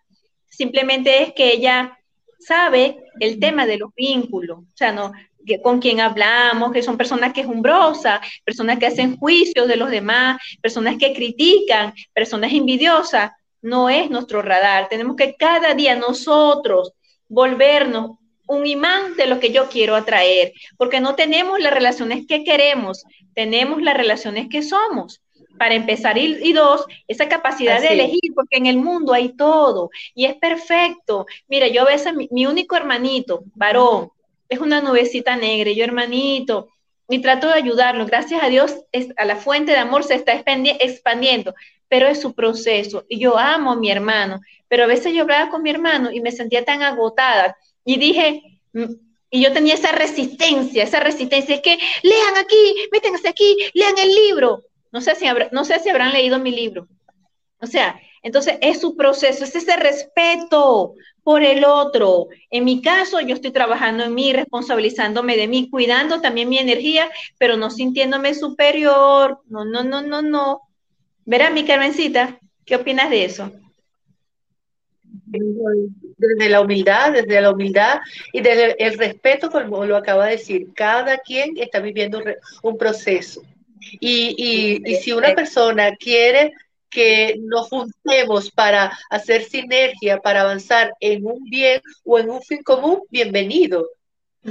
simplemente es que ella sabe el tema de los vínculos, o sea, no, con quien hablamos, que son personas quejumbrosas, personas que hacen juicios de los demás, personas que critican, personas envidiosas, no es nuestro radar. Tenemos que cada día nosotros volvernos un imán de lo que yo quiero atraer, porque no tenemos las relaciones que queremos, tenemos las relaciones que somos. Para empezar, y, dos, esa capacidad de elegir, porque en el mundo hay todo y es perfecto. Mira, yo a veces mi, único hermanito, varón, es una nubecita negra, y yo hermanito, y trato de ayudarlo. Gracias a Dios, a la fuente de amor se está expandiendo, pero es su proceso. Y yo amo a mi hermano, pero a veces yo hablaba con mi hermano y me sentía tan agotada y dije, mm, y yo tenía esa resistencia, esa resistencia, es que lean aquí, métanse aquí, lean el libro. No sé si, no sé si habrán leído mi libro. O sea, entonces es su proceso, es ese respeto por el otro. En mi caso, yo estoy trabajando en mí, responsabilizándome de mí, cuidando también mi energía, pero no sintiéndome superior. No, no, no, no, no. Verá, mi Carmencita, ¿qué opinas de eso? Desde la humildad, desde la humildad y desde el respeto, como lo acaba de decir, cada quien está viviendo un proceso. Y, y, si una persona quiere que nos juntemos para hacer sinergia, para avanzar en un bien o en un fin común, bienvenido.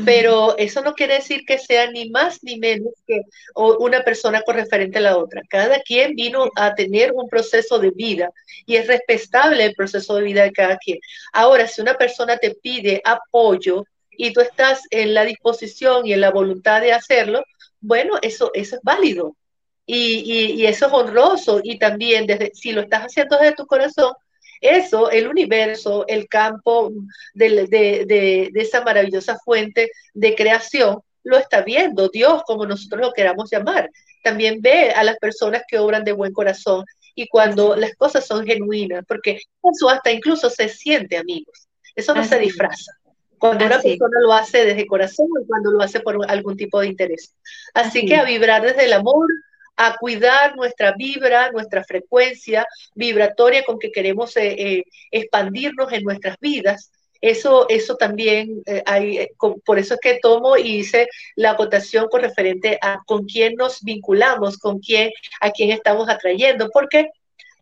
Pero eso no quiere decir que sea ni más ni menos que una persona con referente a la otra. Cada quien vino a tener un proceso de vida y es respetable el proceso de vida de cada quien. Ahora, si una persona te pide apoyo y tú estás en la disposición y en la voluntad de hacerlo, bueno, eso, eso es válido y, y, eso es honroso y también desde, si lo estás haciendo desde tu corazón, eso, el universo, el campo de, de, de, esa maravillosa fuente de creación, lo está viendo Dios, como nosotros lo queramos llamar. También ve a las personas que obran de buen corazón y cuando las cosas son genuinas, porque eso hasta incluso se siente, amigos. Eso no se disfraza. Cuando una persona lo hace desde corazón y cuando lo hace por algún tipo de interés. Así, Así. que a vibrar desde el amor, a cuidar nuestra vibra, nuestra frecuencia vibratoria con que queremos eh, eh, expandirnos en nuestras vidas. Eso, eso también eh, hay, por eso es que tomo y hice la acotación con referente a con quién nos vinculamos, con quién, a quién estamos atrayendo, porque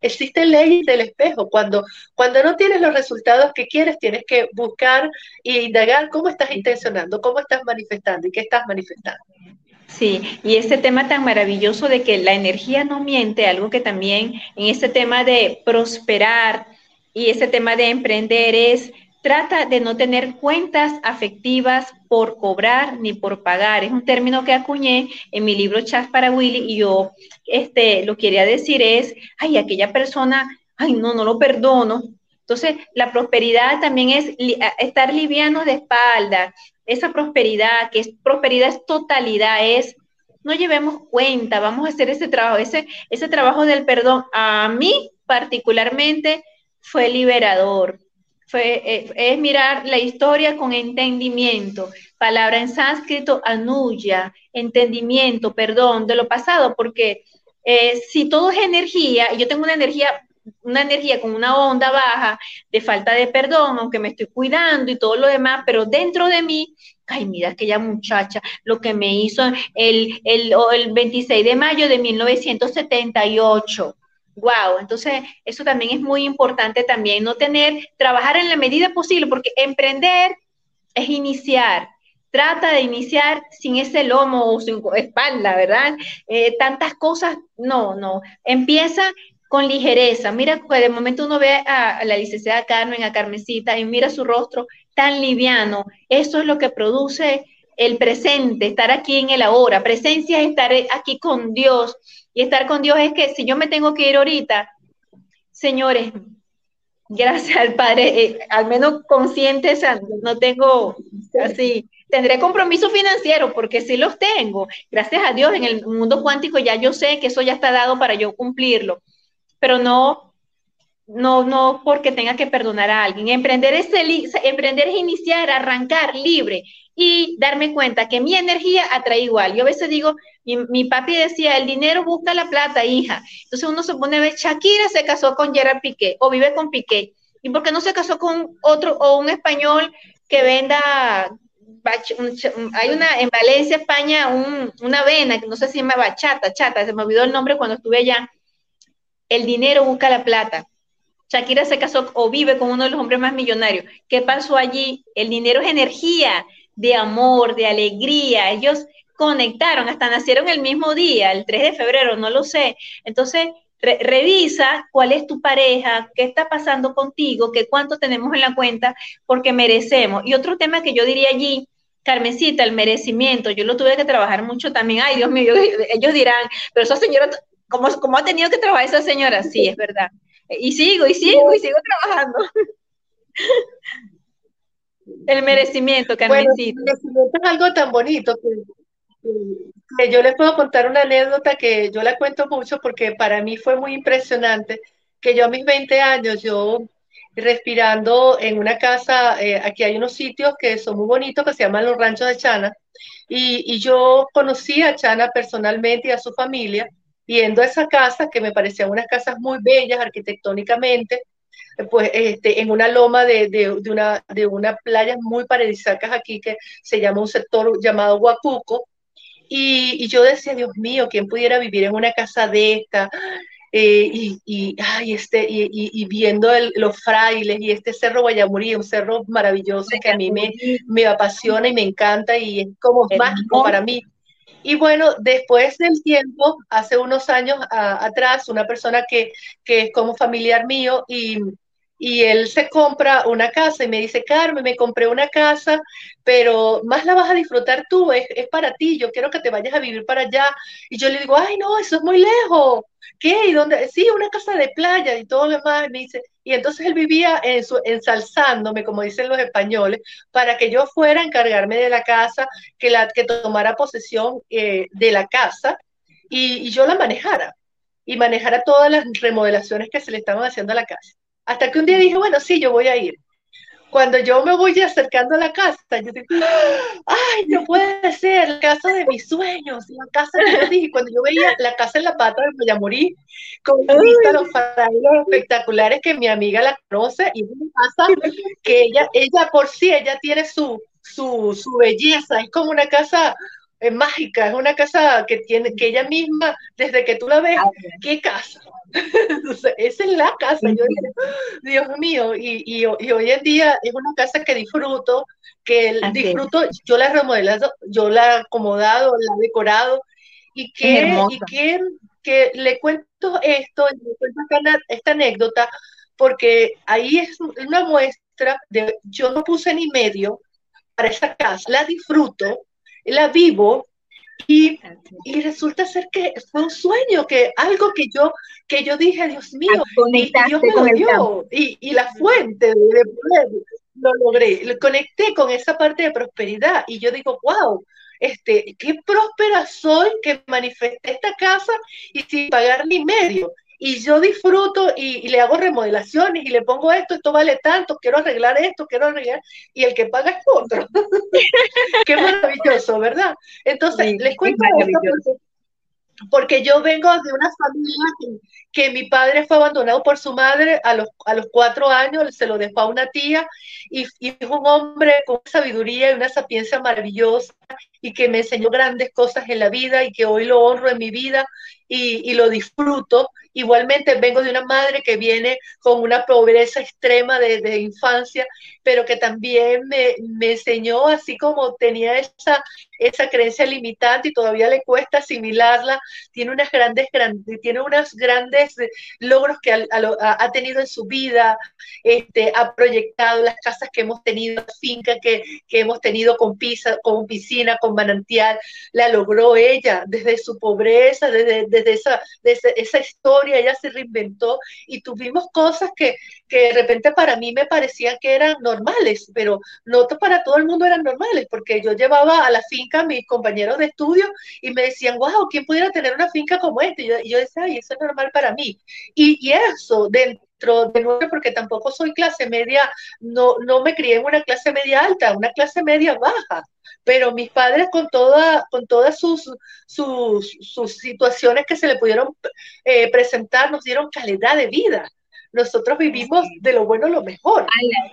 existen leyes del espejo. Cuando, cuando no tienes los resultados que quieres, tienes que buscar e indagar cómo estás intencionando, cómo estás manifestando y qué estás manifestando. Sí, y este tema tan maravilloso de que la energía no miente, algo que también en este tema de prosperar y ese tema de emprender es trata de no tener cuentas afectivas por cobrar ni por pagar. Es un término que acuñé en mi libro Chas para Willy y yo este, lo quería decir es, ay, aquella persona, ay, no, no lo perdono. Entonces, la prosperidad también es estar liviano de espalda, esa prosperidad, que es prosperidad es totalidad, es no llevemos cuenta, vamos a hacer ese trabajo, ese, ese trabajo del perdón, a mí particularmente fue liberador, fue, eh, es mirar la historia con entendimiento, palabra en sánscrito, anuya, entendimiento, perdón de lo pasado, porque eh, si todo es energía, y yo tengo una energía una energía con una onda baja de falta de perdón, aunque me estoy cuidando y todo lo demás, pero dentro de mí, ay, mira aquella muchacha, lo que me hizo el, el, el 26 de mayo de 1978. Wow, entonces eso también es muy importante también, no tener, trabajar en la medida posible, porque emprender es iniciar, trata de iniciar sin ese lomo o sin espalda, ¿verdad? Eh, tantas cosas, no, no, empieza ligereza. Mira, pues, de momento uno ve a, la licenciada Carmen, a Carmencita, y mira su rostro tan liviano. Eso es lo que produce el presente, estar aquí en el ahora. Presencia es estar aquí con Dios. Y estar con Dios es que si yo me tengo que ir ahorita, señores, gracias al Padre, eh, al menos consciente, no tengo así, tendré compromiso financiero porque sí los tengo. Gracias a Dios, en el mundo cuántico ya yo sé que eso ya está dado para yo cumplirlo pero no, no, no porque tenga que perdonar a alguien. Emprender es, emprender es iniciar, arrancar libre y darme cuenta que mi energía atrae igual. Yo a veces digo, mi, papi decía, el dinero busca la plata, hija. Entonces uno se pone a ver, Shakira se casó con Gerard Piqué o vive con Piqué. ¿Y por qué no se casó con otro o un español que venda hay una en Valencia, España, una avena que no sé si se llama bachata, chata, se me olvidó el nombre cuando estuve allá, el dinero busca la plata. Shakira se casó o vive con uno de los hombres más millonarios. ¿Qué pasó allí? El dinero es energía de amor, de alegría. Ellos conectaron, hasta nacieron el mismo día, el 3 de febrero, no lo sé. Entonces, revisa cuál es tu pareja, qué está pasando contigo, qué cuánto tenemos en la cuenta, porque merecemos. Y otro tema que yo diría allí, Carmencita, el merecimiento, yo lo tuve que trabajar mucho también. Ay, Dios mío, [laughs] ellos dirán, pero esa señora, ¿cómo, cómo ha tenido que trabajar esa señora? Sí, es verdad. Y sigo, y sigo, y sigo trabajando. [laughs] El merecimiento, Carmencita. el merecimiento es algo tan bonito que, yo les puedo contar una anécdota que yo la cuento mucho porque para mí fue muy impresionante que yo a mis 20 años, yo respirando en una casa, eh, aquí hay unos sitios que son muy bonitos que se llaman los ranchos de Chana, y, y, yo conocí a Chana personalmente y a su familia, yendo a esa casa, que me parecían unas casas muy bellas arquitectónicamente, pues este, en una loma de, de, de, una, de una playa muy paradisíacas aquí que se llama un sector llamado Huacuco. Y, y, yo decía, Dios mío, ¿quién pudiera vivir en una casa de esta? Eh, y, y, ay, este, y, y viendo el, los frailes y este cerro Guayamurí, un cerro maravilloso que a mí me, me apasiona y me encanta y es como mágico para mí. Y bueno, después del tiempo, hace unos años atrás, una persona que, que es como familiar mío y y él se compra una casa y me dice, Carmen, me compré una casa, pero más la vas a disfrutar tú, es, es, para ti, yo quiero que te vayas a vivir para allá. Y yo le digo, ay, no, eso es muy lejos. ¿Qué? ¿Y dónde? Sí, una casa de playa y todo lo demás. Me dice, y entonces él vivía en su, ensalzándome, como dicen los españoles, para que yo fuera a encargarme de la casa, que, la, que tomara posesión eh, de la casa y, y yo la manejara y manejara todas las remodelaciones que se le estaban haciendo a la casa. Hasta que un día dije, bueno, sí, yo voy a ir. Cuando yo me voy acercando a la casa, yo digo, ay, no puede ser, la casa de mis sueños, la casa que yo dije, cuando yo veía la casa en la pata de Mayamurí, con vista los faraones espectaculares que mi amiga la conoce, y es una casa que ella, ella por sí, ella tiene su, su, su belleza, es como una casa es mágica, es una casa que tiene, que ella misma, desde que tú la ves, ¿qué casa? Esa [laughs] es la casa, yo Dios mío, y, y, y, hoy en día es una casa que disfruto, que disfruto, yo la he remodelado, yo la he acomodado, la he decorado, y que, y que, que, le cuento esto, le cuento esta, esta anécdota, porque ahí es una muestra de, yo no puse ni medio para esa casa, la disfruto, la vivo y, y, resulta ser que fue un sueño, que algo que yo, que yo dije, Dios mío, y Dios me lo dio, y, y, la fuente de, poder, lo logré, conecté con esa parte de prosperidad, y yo digo, wow, este, qué próspera soy que manifesté esta casa y sin pagar ni medio y yo disfruto y, le hago remodelaciones y le pongo esto, esto vale tanto, quiero arreglar esto, quiero arreglar, y el que paga es otro. [laughs] Qué maravilloso, ¿verdad? Entonces, les cuento esto porque, yo vengo de una familia que, mi padre fue abandonado por su madre a los, a los cuatro años, se lo dejó a una tía, y, y es un hombre con sabiduría y una sapiencia maravillosa, y que me enseñó grandes cosas en la vida y que hoy lo honro en mi vida y, y, lo disfruto. Igualmente vengo de una madre que viene con una pobreza extrema desde de infancia, pero que también me, me, enseñó, así como tenía esa, esa creencia limitante y todavía le cuesta asimilarla, tiene unas grandes, grandes tiene unos grandes logros que ha, ha, tenido en su vida, este, ha proyectado las casas que hemos tenido, finca que, que hemos tenido con, pisa, con piscina, con manantial, la logró ella desde su pobreza, desde, desde, esa, desde esa historia, ella se reinventó y tuvimos cosas que, que de repente para mí me parecían que eran normales, pero no para todo el mundo eran normales, porque yo llevaba a la finca a mis compañeros de estudio y me decían, wow, ¿quién pudiera tener una finca como esta? Y yo, y yo decía, ay, eso es normal para mí. Y, y eso, dentro de nuevo, porque tampoco soy clase media, no, no me crié en una clase media alta, una clase media baja pero mis padres con, toda, con todas sus, sus, sus situaciones que se le pudieron eh, presentar nos dieron calidad de vida. Nosotros vivimos de lo bueno lo mejor.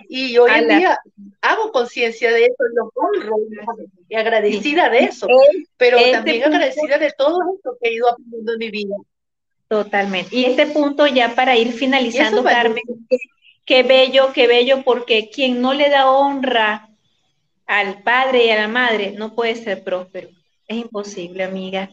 y hoy en día hago conciencia de eso, lo honro y agradecida de [laughs] eso, pero también agradecida de todo esto que he ido aprendiendo en mi vida. Totalmente. Y este punto ya para ir finalizando, Carmen, qué bello, qué bello, porque quien no le da honra al padre y a la madre no puede ser próspero. Es imposible, amiga.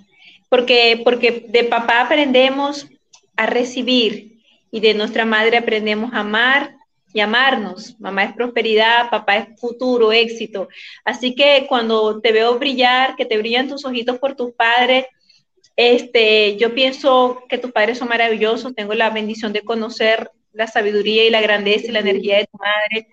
Porque, porque de papá aprendemos a recibir y de nuestra madre aprendemos a amar y amarnos. Mamá es prosperidad, papá es futuro, éxito. Así que cuando te veo brillar, que te brillan tus ojitos por tus padres, este, yo pienso que tus padres son maravillosos. Tengo la bendición de conocer la sabiduría y la grandeza y la energía de tu madre.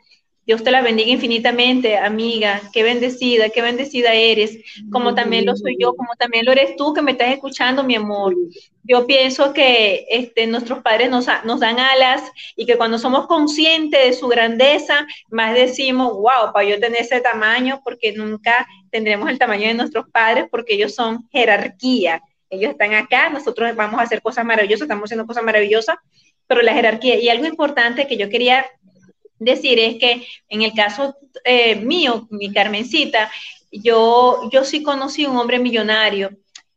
Dios te la bendiga infinitamente, amiga. Qué bendecida, qué bendecida eres, como también lo soy yo, como también lo eres tú que me estás escuchando, mi amor. Yo pienso que este, nuestros padres nos, nos dan alas y que cuando somos conscientes de su grandeza, más decimos, wow, para yo tener ese tamaño, porque nunca tendremos el tamaño de nuestros padres, porque ellos son jerarquía. Ellos están acá, nosotros vamos a hacer cosas maravillosas, estamos haciendo cosas maravillosas, pero la jerarquía. Y algo importante que yo quería decir es que en el caso eh, mío, mi Carmencita, yo, yo sí conocí un hombre millonario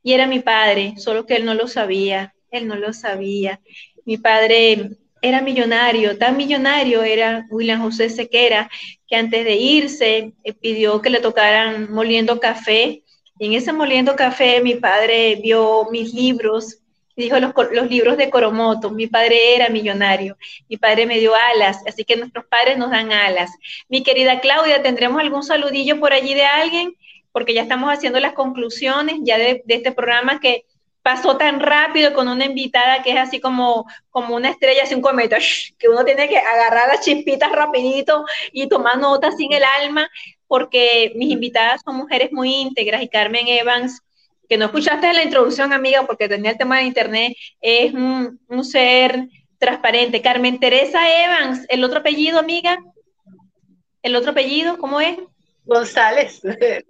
y era mi padre, solo que él no lo sabía, él no lo sabía. Mi padre era millonario, tan millonario era William José Sequera, que antes de irse eh, pidió que le tocaran moliendo café. Y en ese moliendo café mi padre vio mis libros dijo los, los, libros de Coromoto, mi padre era millonario, mi padre me dio alas, así que nuestros padres nos dan alas. Mi querida Claudia, ¿tendremos algún saludillo por allí de alguien? Porque ya estamos haciendo las conclusiones ya de, este programa que pasó tan rápido con una invitada que es así como, como una estrella, así un cometa, que uno tiene que agarrar las chispitas rapidito y tomar notas sin el alma, porque mis invitadas son mujeres muy íntegras y Carmen Evans que no escuchaste la introducción, amiga, porque tenía el tema de internet, es un, ser transparente. Carmen Teresa Evans, el otro apellido, amiga. El otro apellido, ¿cómo es? González. [laughs]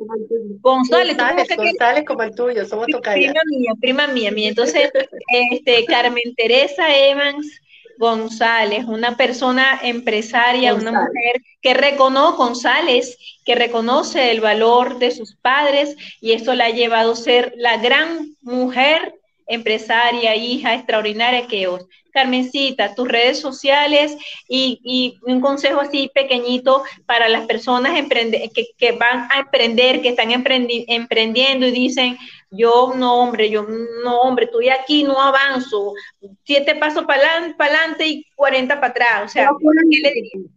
González, González, como el tuyo, somos tocayas. Prima mía, prima mía, mía. Entonces, [laughs] este, Carmen Teresa Evans González, una persona empresaria, una mujer que reconoce, González, que reconoce el valor de sus padres y esto la ha llevado a ser la gran mujer empresaria, hija extraordinaria que es. Carmencita, tus redes sociales y, un consejo así pequeñito para las personas que, van a emprender, que están emprendiendo y dicen, yo no, hombre, yo no, hombre, estoy aquí, no avanzo, siete pasos para adelante y cuarenta para atrás. O sea, ¿qué le diría?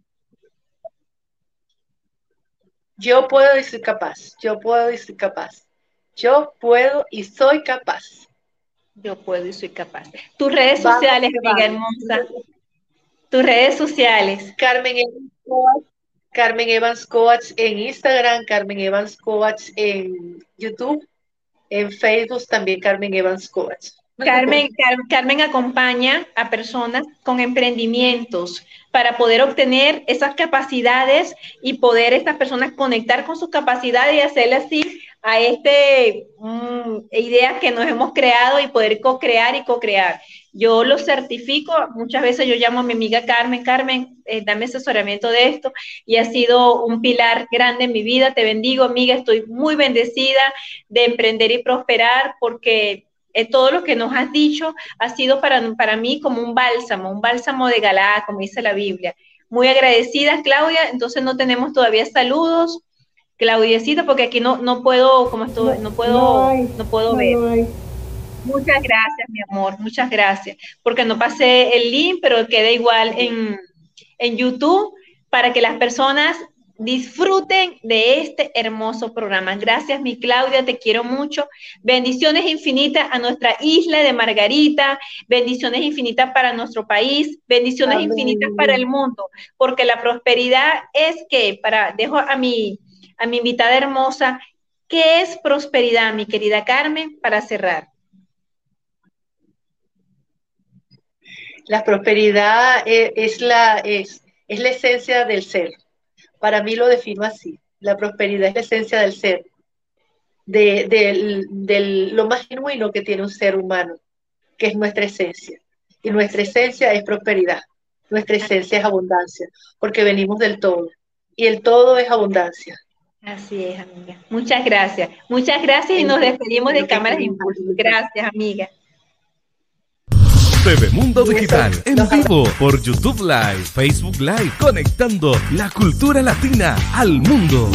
Yo puedo y soy capaz, yo puedo y soy capaz, yo puedo y soy capaz. Yo puedo y soy capaz. Tus redes sociales, amiga hermosa. Tus redes sociales. Carmen Evans Coach, Carmen Evans Coach en Instagram, Carmen Evans Coach en YouTube, en Facebook también Carmen Evans Coach. Carmen, Carmen acompaña a personas con emprendimientos para poder obtener esas capacidades y poder estas personas conectar con sus capacidades y hacerle así a este mm, idea que nos hemos creado y poder co-crear y co-crear. Yo lo certifico, muchas veces yo llamo a mi amiga Carmen, Carmen, eh, dame asesoramiento de esto y ha sido un pilar grande en mi vida. Te bendigo, amiga, estoy muy bendecida de emprender y prosperar porque eh, todo lo que nos has dicho ha sido para, para mí como un bálsamo, un bálsamo de Galá, como dice la Biblia. Muy agradecida, Claudia. Entonces no tenemos todavía saludos. Claudiecita, porque aquí no, no puedo, como estoy, no, puedo, no, puedo ver. Muchas gracias, mi amor, muchas gracias. Porque no pasé el link, pero queda igual en, en YouTube para que las personas disfruten de este hermoso programa. Gracias, mi Claudia, te quiero mucho. Bendiciones infinitas a nuestra isla de Margarita, bendiciones infinitas para nuestro país, bendiciones infinitas para el mundo, porque la prosperidad es que, para, dejo a mi a mi invitada hermosa, ¿qué es prosperidad, mi querida Carmen, para cerrar? La prosperidad e, es, la, es, es la esencia del ser. Para mí lo defino así. La prosperidad es la esencia del ser, de, lo más genuino que tiene un ser humano, que es nuestra esencia. Y nuestra esencia es prosperidad, nuestra esencia es abundancia, porque venimos del todo. Y el todo es abundancia. Así es, amiga. Muchas gracias. Muchas gracias y nos despedimos de Cámaras de Impulso. Gracias, amiga. TV Mundo Digital, en vivo por YouTube Live, Facebook Live, conectando la cultura latina al mundo.